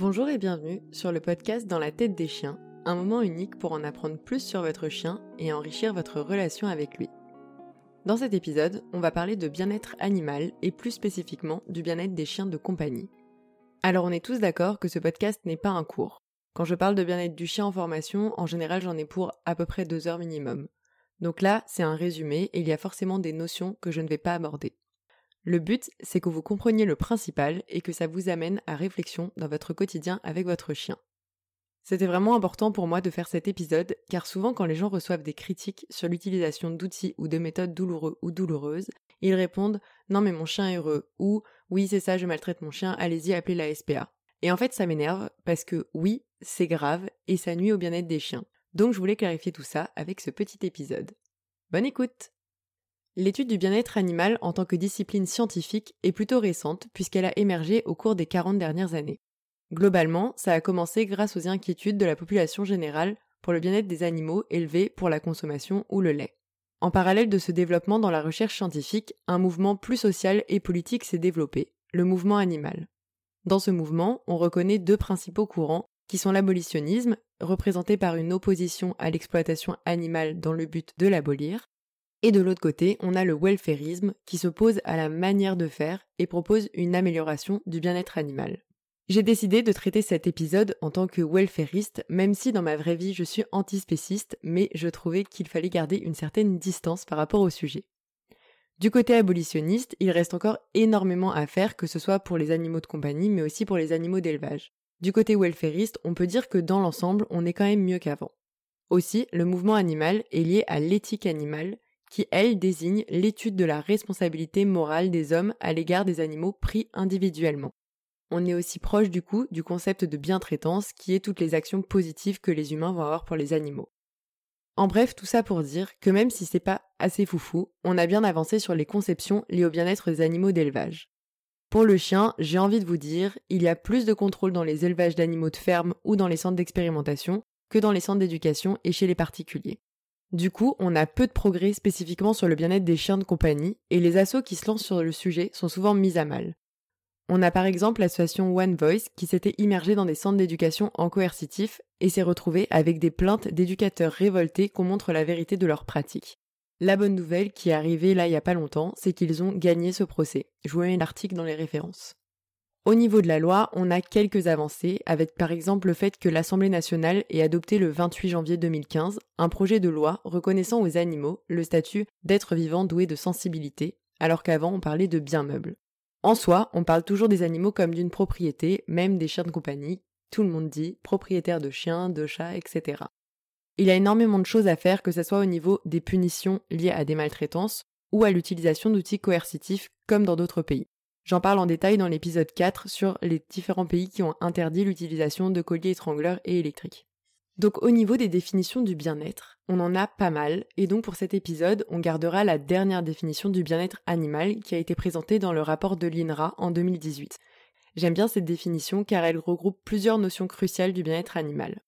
Bonjour et bienvenue sur le podcast Dans la tête des chiens, un moment unique pour en apprendre plus sur votre chien et enrichir votre relation avec lui. Dans cet épisode, on va parler de bien-être animal et plus spécifiquement du bien-être des chiens de compagnie. Alors on est tous d'accord que ce podcast n'est pas un cours. Quand je parle de bien-être du chien en formation, en général j'en ai pour à peu près deux heures minimum. Donc là, c'est un résumé et il y a forcément des notions que je ne vais pas aborder. Le but, c'est que vous compreniez le principal et que ça vous amène à réflexion dans votre quotidien avec votre chien. C'était vraiment important pour moi de faire cet épisode car souvent quand les gens reçoivent des critiques sur l'utilisation d'outils ou de méthodes douloureux ou douloureuses, ils répondent non mais mon chien est heureux ou oui c'est ça je maltraite mon chien, allez-y appelez la SPA. Et en fait ça m'énerve parce que oui c'est grave et ça nuit au bien-être des chiens. Donc je voulais clarifier tout ça avec ce petit épisode. Bonne écoute L'étude du bien-être animal en tant que discipline scientifique est plutôt récente puisqu'elle a émergé au cours des 40 dernières années. Globalement, ça a commencé grâce aux inquiétudes de la population générale pour le bien-être des animaux élevés pour la consommation ou le lait. En parallèle de ce développement dans la recherche scientifique, un mouvement plus social et politique s'est développé, le mouvement animal. Dans ce mouvement, on reconnaît deux principaux courants qui sont l'abolitionnisme, représenté par une opposition à l'exploitation animale dans le but de l'abolir, et de l'autre côté, on a le welfarisme qui s'oppose à la manière de faire et propose une amélioration du bien-être animal. J'ai décidé de traiter cet épisode en tant que welfariste, même si dans ma vraie vie je suis antispéciste, mais je trouvais qu'il fallait garder une certaine distance par rapport au sujet. Du côté abolitionniste, il reste encore énormément à faire, que ce soit pour les animaux de compagnie, mais aussi pour les animaux d'élevage. Du côté welfariste, on peut dire que dans l'ensemble, on est quand même mieux qu'avant. Aussi, le mouvement animal est lié à l'éthique animale, qui, elle, désigne l'étude de la responsabilité morale des hommes à l'égard des animaux pris individuellement. On est aussi proche du coup du concept de bientraitance qui est toutes les actions positives que les humains vont avoir pour les animaux. En bref, tout ça pour dire que même si c'est pas assez foufou, on a bien avancé sur les conceptions liées au bien-être des animaux d'élevage. Pour le chien, j'ai envie de vous dire, il y a plus de contrôle dans les élevages d'animaux de ferme ou dans les centres d'expérimentation que dans les centres d'éducation et chez les particuliers. Du coup, on a peu de progrès spécifiquement sur le bien-être des chiens de compagnie, et les assauts qui se lancent sur le sujet sont souvent mis à mal. On a par exemple l'association One Voice qui s'était immergée dans des centres d'éducation en coercitif et s'est retrouvée avec des plaintes d'éducateurs révoltés qu'on montre la vérité de leurs pratiques. La bonne nouvelle qui est arrivée là il y a pas longtemps, c'est qu'ils ont gagné ce procès. Je vous mets l'article dans les références. Au niveau de la loi, on a quelques avancées, avec par exemple le fait que l'Assemblée nationale ait adopté le 28 janvier 2015 un projet de loi reconnaissant aux animaux le statut d'être vivant doué de sensibilité, alors qu'avant on parlait de bien meuble. En soi, on parle toujours des animaux comme d'une propriété, même des chiens de compagnie, tout le monde dit propriétaire de chiens, de chats, etc. Il y a énormément de choses à faire, que ce soit au niveau des punitions liées à des maltraitances ou à l'utilisation d'outils coercitifs comme dans d'autres pays. J'en parle en détail dans l'épisode 4 sur les différents pays qui ont interdit l'utilisation de colliers étrangleurs et électriques. Donc au niveau des définitions du bien-être, on en a pas mal, et donc pour cet épisode, on gardera la dernière définition du bien-être animal qui a été présentée dans le rapport de l'INRA en 2018. J'aime bien cette définition car elle regroupe plusieurs notions cruciales du bien-être animal.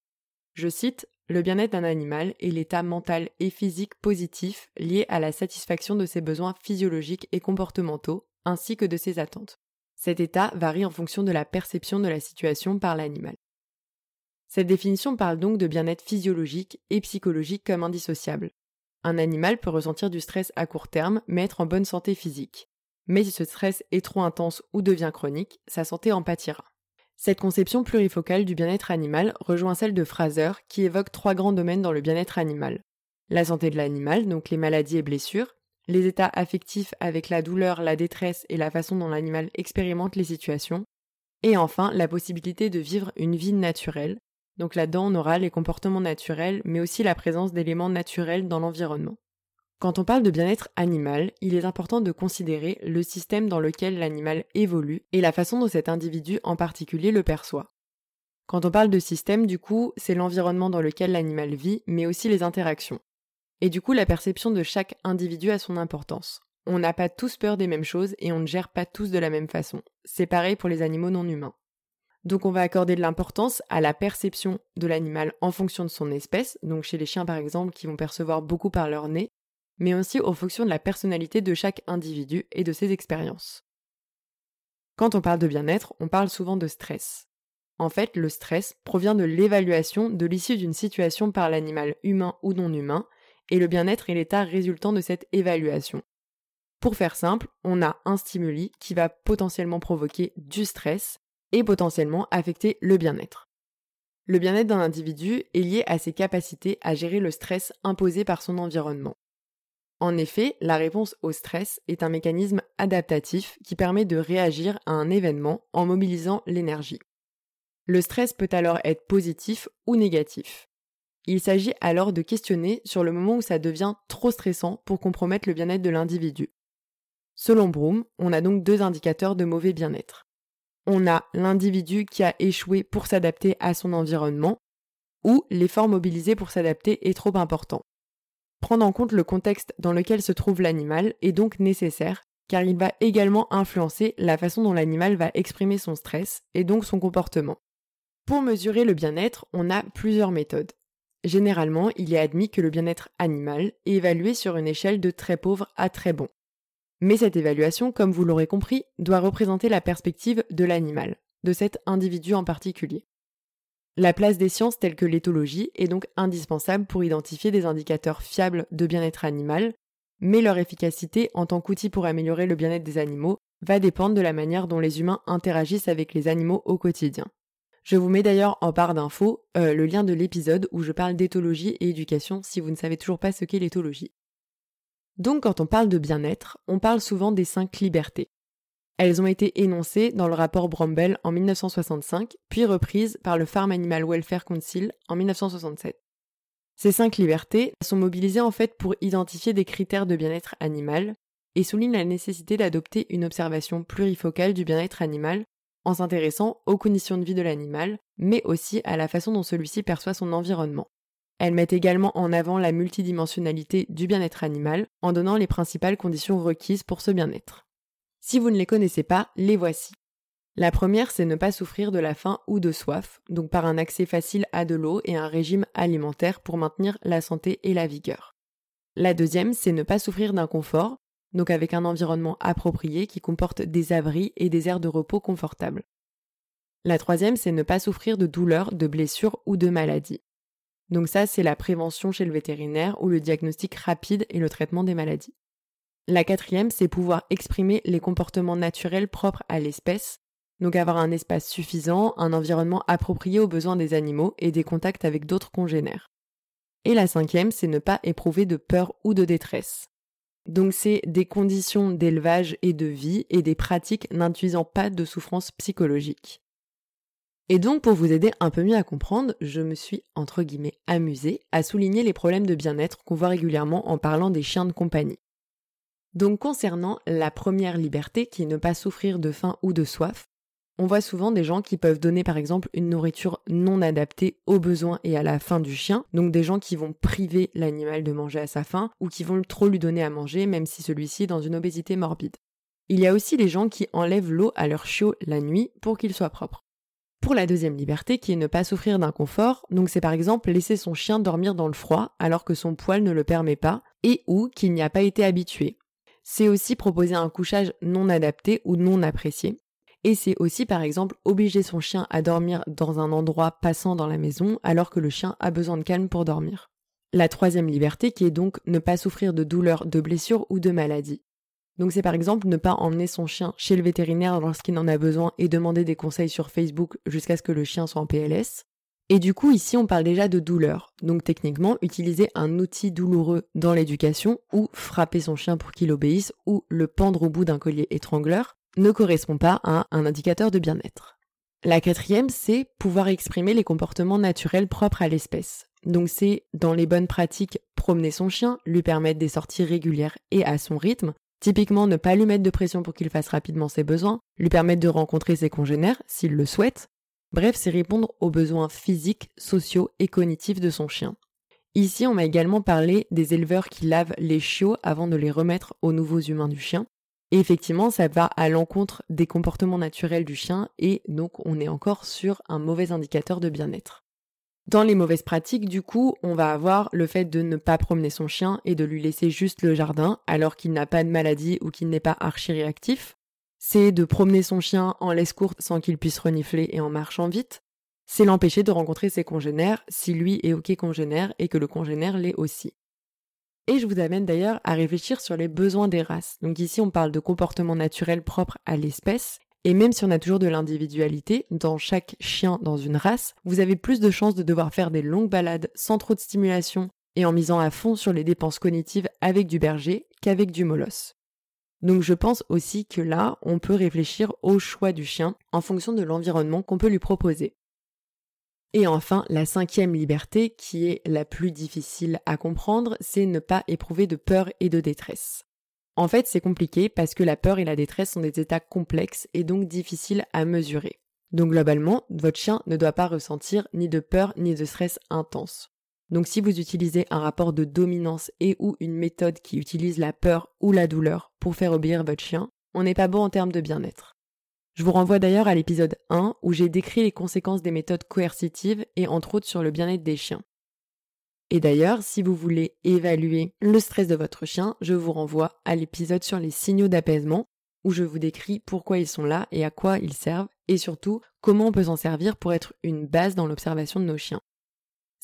Je cite Le bien-être d'un animal est l'état mental et physique positif lié à la satisfaction de ses besoins physiologiques et comportementaux, ainsi que de ses attentes. Cet état varie en fonction de la perception de la situation par l'animal. Cette définition parle donc de bien-être physiologique et psychologique comme indissociable. Un animal peut ressentir du stress à court terme, mais être en bonne santé physique. Mais si ce stress est trop intense ou devient chronique, sa santé en pâtira. Cette conception plurifocale du bien-être animal rejoint celle de Fraser qui évoque trois grands domaines dans le bien-être animal. La santé de l'animal, donc les maladies et blessures, les états affectifs avec la douleur, la détresse et la façon dont l'animal expérimente les situations, et enfin la possibilité de vivre une vie naturelle, donc là-dedans on aura les comportements naturels, mais aussi la présence d'éléments naturels dans l'environnement. Quand on parle de bien-être animal, il est important de considérer le système dans lequel l'animal évolue et la façon dont cet individu en particulier le perçoit. Quand on parle de système, du coup, c'est l'environnement dans lequel l'animal vit, mais aussi les interactions. Et du coup, la perception de chaque individu a son importance. On n'a pas tous peur des mêmes choses et on ne gère pas tous de la même façon. C'est pareil pour les animaux non humains. Donc on va accorder de l'importance à la perception de l'animal en fonction de son espèce, donc chez les chiens par exemple qui vont percevoir beaucoup par leur nez, mais aussi en fonction de la personnalité de chaque individu et de ses expériences. Quand on parle de bien-être, on parle souvent de stress. En fait, le stress provient de l'évaluation de l'issue d'une situation par l'animal humain ou non humain, et le bien-être est l'état résultant de cette évaluation. Pour faire simple, on a un stimuli qui va potentiellement provoquer du stress et potentiellement affecter le bien-être. Le bien-être d'un individu est lié à ses capacités à gérer le stress imposé par son environnement. En effet, la réponse au stress est un mécanisme adaptatif qui permet de réagir à un événement en mobilisant l'énergie. Le stress peut alors être positif ou négatif. Il s'agit alors de questionner sur le moment où ça devient trop stressant pour compromettre le bien-être de l'individu. Selon Broom, on a donc deux indicateurs de mauvais bien-être. On a l'individu qui a échoué pour s'adapter à son environnement, ou l'effort mobilisé pour s'adapter est trop important. Prendre en compte le contexte dans lequel se trouve l'animal est donc nécessaire, car il va également influencer la façon dont l'animal va exprimer son stress et donc son comportement. Pour mesurer le bien-être, on a plusieurs méthodes. Généralement, il est admis que le bien-être animal est évalué sur une échelle de très pauvre à très bon. Mais cette évaluation, comme vous l'aurez compris, doit représenter la perspective de l'animal, de cet individu en particulier. La place des sciences telles que l'éthologie est donc indispensable pour identifier des indicateurs fiables de bien-être animal, mais leur efficacité en tant qu'outil pour améliorer le bien-être des animaux va dépendre de la manière dont les humains interagissent avec les animaux au quotidien. Je vous mets d'ailleurs en barre d'infos euh, le lien de l'épisode où je parle d'éthologie et éducation si vous ne savez toujours pas ce qu'est l'éthologie. Donc quand on parle de bien-être, on parle souvent des cinq libertés. Elles ont été énoncées dans le rapport Bromwell en 1965, puis reprises par le Farm Animal Welfare Council en 1967. Ces cinq libertés sont mobilisées en fait pour identifier des critères de bien-être animal et soulignent la nécessité d'adopter une observation plurifocale du bien-être animal en s'intéressant aux conditions de vie de l'animal, mais aussi à la façon dont celui-ci perçoit son environnement. Elles mettent également en avant la multidimensionnalité du bien-être animal en donnant les principales conditions requises pour ce bien-être. Si vous ne les connaissez pas, les voici. La première, c'est ne pas souffrir de la faim ou de soif, donc par un accès facile à de l'eau et un régime alimentaire pour maintenir la santé et la vigueur. La deuxième, c'est ne pas souffrir d'inconfort, donc avec un environnement approprié qui comporte des abris et des aires de repos confortables. La troisième, c'est ne pas souffrir de douleurs, de blessures ou de maladies. Donc ça, c'est la prévention chez le vétérinaire ou le diagnostic rapide et le traitement des maladies. La quatrième, c'est pouvoir exprimer les comportements naturels propres à l'espèce, donc avoir un espace suffisant, un environnement approprié aux besoins des animaux et des contacts avec d'autres congénères. Et la cinquième, c'est ne pas éprouver de peur ou de détresse. Donc c'est des conditions d'élevage et de vie et des pratiques n'induisant pas de souffrance psychologique. Et donc pour vous aider un peu mieux à comprendre, je me suis entre guillemets amusée à souligner les problèmes de bien-être qu'on voit régulièrement en parlant des chiens de compagnie. Donc concernant la première liberté qui est ne pas souffrir de faim ou de soif, on voit souvent des gens qui peuvent donner par exemple une nourriture non adaptée aux besoins et à la faim du chien, donc des gens qui vont priver l'animal de manger à sa faim ou qui vont trop lui donner à manger même si celui-ci est dans une obésité morbide. Il y a aussi les gens qui enlèvent l'eau à leur chiot la nuit pour qu'il soit propre. Pour la deuxième liberté, qui est ne pas souffrir d'inconfort, donc c'est par exemple laisser son chien dormir dans le froid alors que son poil ne le permet pas et ou qu'il n'y a pas été habitué. C'est aussi proposer un couchage non adapté ou non apprécié. Et c'est aussi par exemple obliger son chien à dormir dans un endroit passant dans la maison alors que le chien a besoin de calme pour dormir. La troisième liberté qui est donc ne pas souffrir de douleurs, de blessures ou de maladies. Donc c'est par exemple ne pas emmener son chien chez le vétérinaire lorsqu'il en a besoin et demander des conseils sur Facebook jusqu'à ce que le chien soit en PLS. Et du coup ici on parle déjà de douleur. Donc techniquement utiliser un outil douloureux dans l'éducation ou frapper son chien pour qu'il obéisse ou le pendre au bout d'un collier étrangleur ne correspond pas à un indicateur de bien-être. La quatrième, c'est pouvoir exprimer les comportements naturels propres à l'espèce. Donc c'est dans les bonnes pratiques promener son chien, lui permettre des sorties régulières et à son rythme, typiquement ne pas lui mettre de pression pour qu'il fasse rapidement ses besoins, lui permettre de rencontrer ses congénères s'il le souhaite. Bref, c'est répondre aux besoins physiques, sociaux et cognitifs de son chien. Ici, on m'a également parlé des éleveurs qui lavent les chiots avant de les remettre aux nouveaux humains du chien. Et effectivement, ça va à l'encontre des comportements naturels du chien et donc on est encore sur un mauvais indicateur de bien-être. Dans les mauvaises pratiques, du coup, on va avoir le fait de ne pas promener son chien et de lui laisser juste le jardin alors qu'il n'a pas de maladie ou qu'il n'est pas archi-réactif. C'est de promener son chien en laisse courte sans qu'il puisse renifler et en marchant vite. c'est l'empêcher de rencontrer ses congénères si lui est ok congénère et que le congénère l'est aussi. Et je vous amène d'ailleurs à réfléchir sur les besoins des races. Donc ici on parle de comportements naturels propres à l'espèce et même si on a toujours de l'individualité, dans chaque chien dans une race, vous avez plus de chances de devoir faire des longues balades sans trop de stimulation et en misant à fond sur les dépenses cognitives avec du berger qu'avec du molosse. Donc je pense aussi que là, on peut réfléchir au choix du chien en fonction de l'environnement qu'on peut lui proposer. Et enfin, la cinquième liberté, qui est la plus difficile à comprendre, c'est ne pas éprouver de peur et de détresse. En fait, c'est compliqué parce que la peur et la détresse sont des états complexes et donc difficiles à mesurer. Donc globalement, votre chien ne doit pas ressentir ni de peur ni de stress intense. Donc si vous utilisez un rapport de dominance et ou une méthode qui utilise la peur ou la douleur pour faire obéir votre chien, on n'est pas bon en termes de bien-être. Je vous renvoie d'ailleurs à l'épisode 1 où j'ai décrit les conséquences des méthodes coercitives et entre autres sur le bien-être des chiens. Et d'ailleurs, si vous voulez évaluer le stress de votre chien, je vous renvoie à l'épisode sur les signaux d'apaisement, où je vous décris pourquoi ils sont là et à quoi ils servent, et surtout comment on peut s'en servir pour être une base dans l'observation de nos chiens.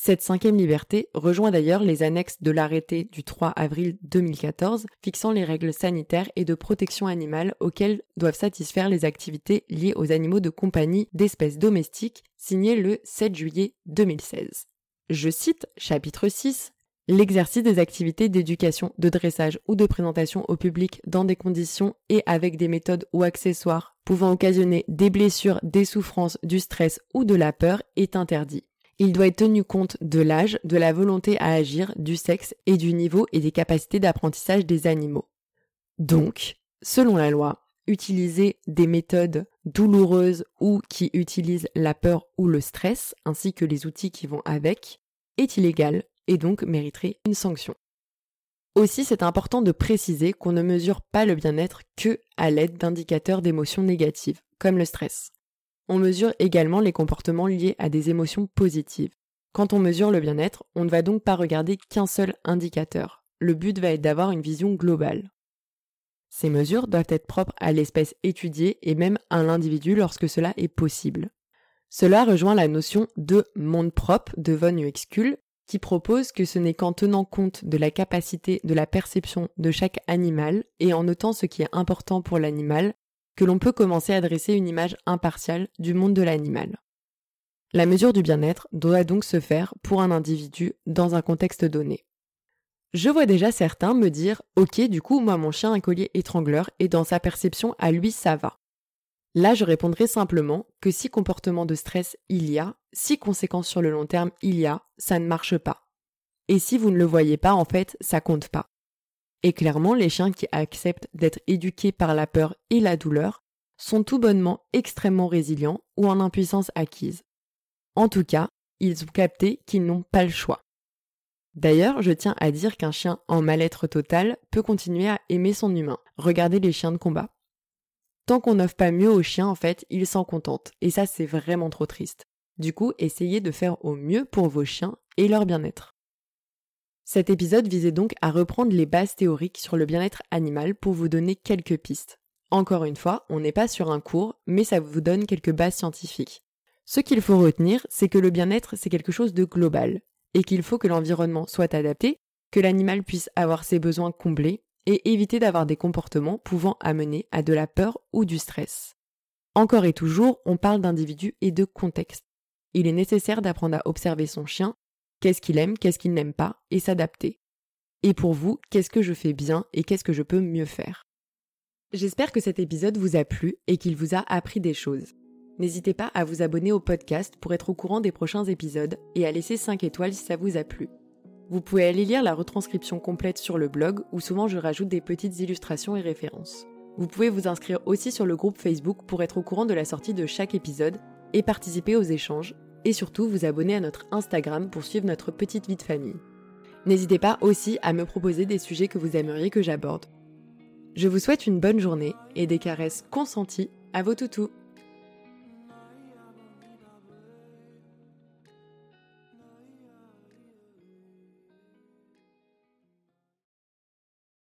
Cette cinquième liberté rejoint d'ailleurs les annexes de l'arrêté du 3 avril 2014 fixant les règles sanitaires et de protection animale auxquelles doivent satisfaire les activités liées aux animaux de compagnie d'espèces domestiques signé le 7 juillet 2016. Je cite chapitre 6 L'exercice des activités d'éducation, de dressage ou de présentation au public dans des conditions et avec des méthodes ou accessoires pouvant occasionner des blessures, des souffrances, du stress ou de la peur est interdit. Il doit être tenu compte de l'âge, de la volonté à agir, du sexe et du niveau et des capacités d'apprentissage des animaux. Donc, selon la loi, utiliser des méthodes douloureuses ou qui utilisent la peur ou le stress, ainsi que les outils qui vont avec, est illégal et donc mériterait une sanction. Aussi, c'est important de préciser qu'on ne mesure pas le bien-être que à l'aide d'indicateurs d'émotions négatives, comme le stress. On mesure également les comportements liés à des émotions positives. Quand on mesure le bien-être, on ne va donc pas regarder qu'un seul indicateur. Le but va être d'avoir une vision globale. Ces mesures doivent être propres à l'espèce étudiée et même à l'individu lorsque cela est possible. Cela rejoint la notion de monde propre de von Uexküll qui propose que ce n'est qu'en tenant compte de la capacité de la perception de chaque animal et en notant ce qui est important pour l'animal que l'on peut commencer à dresser une image impartiale du monde de l'animal. La mesure du bien-être doit donc se faire pour un individu dans un contexte donné. Je vois déjà certains me dire Ok, du coup, moi, mon chien un collier étrangleur et dans sa perception, à lui, ça va. Là, je répondrai simplement que si comportement de stress il y a, si conséquences sur le long terme il y a, ça ne marche pas. Et si vous ne le voyez pas, en fait, ça compte pas. Et clairement, les chiens qui acceptent d'être éduqués par la peur et la douleur sont tout bonnement extrêmement résilients ou en impuissance acquise. En tout cas, ils ont capté qu'ils n'ont pas le choix. D'ailleurs, je tiens à dire qu'un chien en mal-être total peut continuer à aimer son humain. Regardez les chiens de combat. Tant qu'on n'offre pas mieux aux chiens, en fait, ils s'en contentent. Et ça, c'est vraiment trop triste. Du coup, essayez de faire au mieux pour vos chiens et leur bien-être. Cet épisode visait donc à reprendre les bases théoriques sur le bien-être animal pour vous donner quelques pistes. Encore une fois, on n'est pas sur un cours, mais ça vous donne quelques bases scientifiques. Ce qu'il faut retenir, c'est que le bien-être, c'est quelque chose de global et qu'il faut que l'environnement soit adapté, que l'animal puisse avoir ses besoins comblés et éviter d'avoir des comportements pouvant amener à de la peur ou du stress. Encore et toujours, on parle d'individus et de contexte. Il est nécessaire d'apprendre à observer son chien, qu'est-ce qu'il aime, qu'est-ce qu'il n'aime pas, et s'adapter. Et pour vous, qu'est-ce que je fais bien et qu'est-ce que je peux mieux faire? J'espère que cet épisode vous a plu et qu'il vous a appris des choses. N'hésitez pas à vous abonner au podcast pour être au courant des prochains épisodes et à laisser 5 étoiles si ça vous a plu. Vous pouvez aller lire la retranscription complète sur le blog où souvent je rajoute des petites illustrations et références. Vous pouvez vous inscrire aussi sur le groupe Facebook pour être au courant de la sortie de chaque épisode et participer aux échanges et surtout vous abonner à notre Instagram pour suivre notre petite vie de famille. N'hésitez pas aussi à me proposer des sujets que vous aimeriez que j'aborde. Je vous souhaite une bonne journée et des caresses consenties à vos toutous.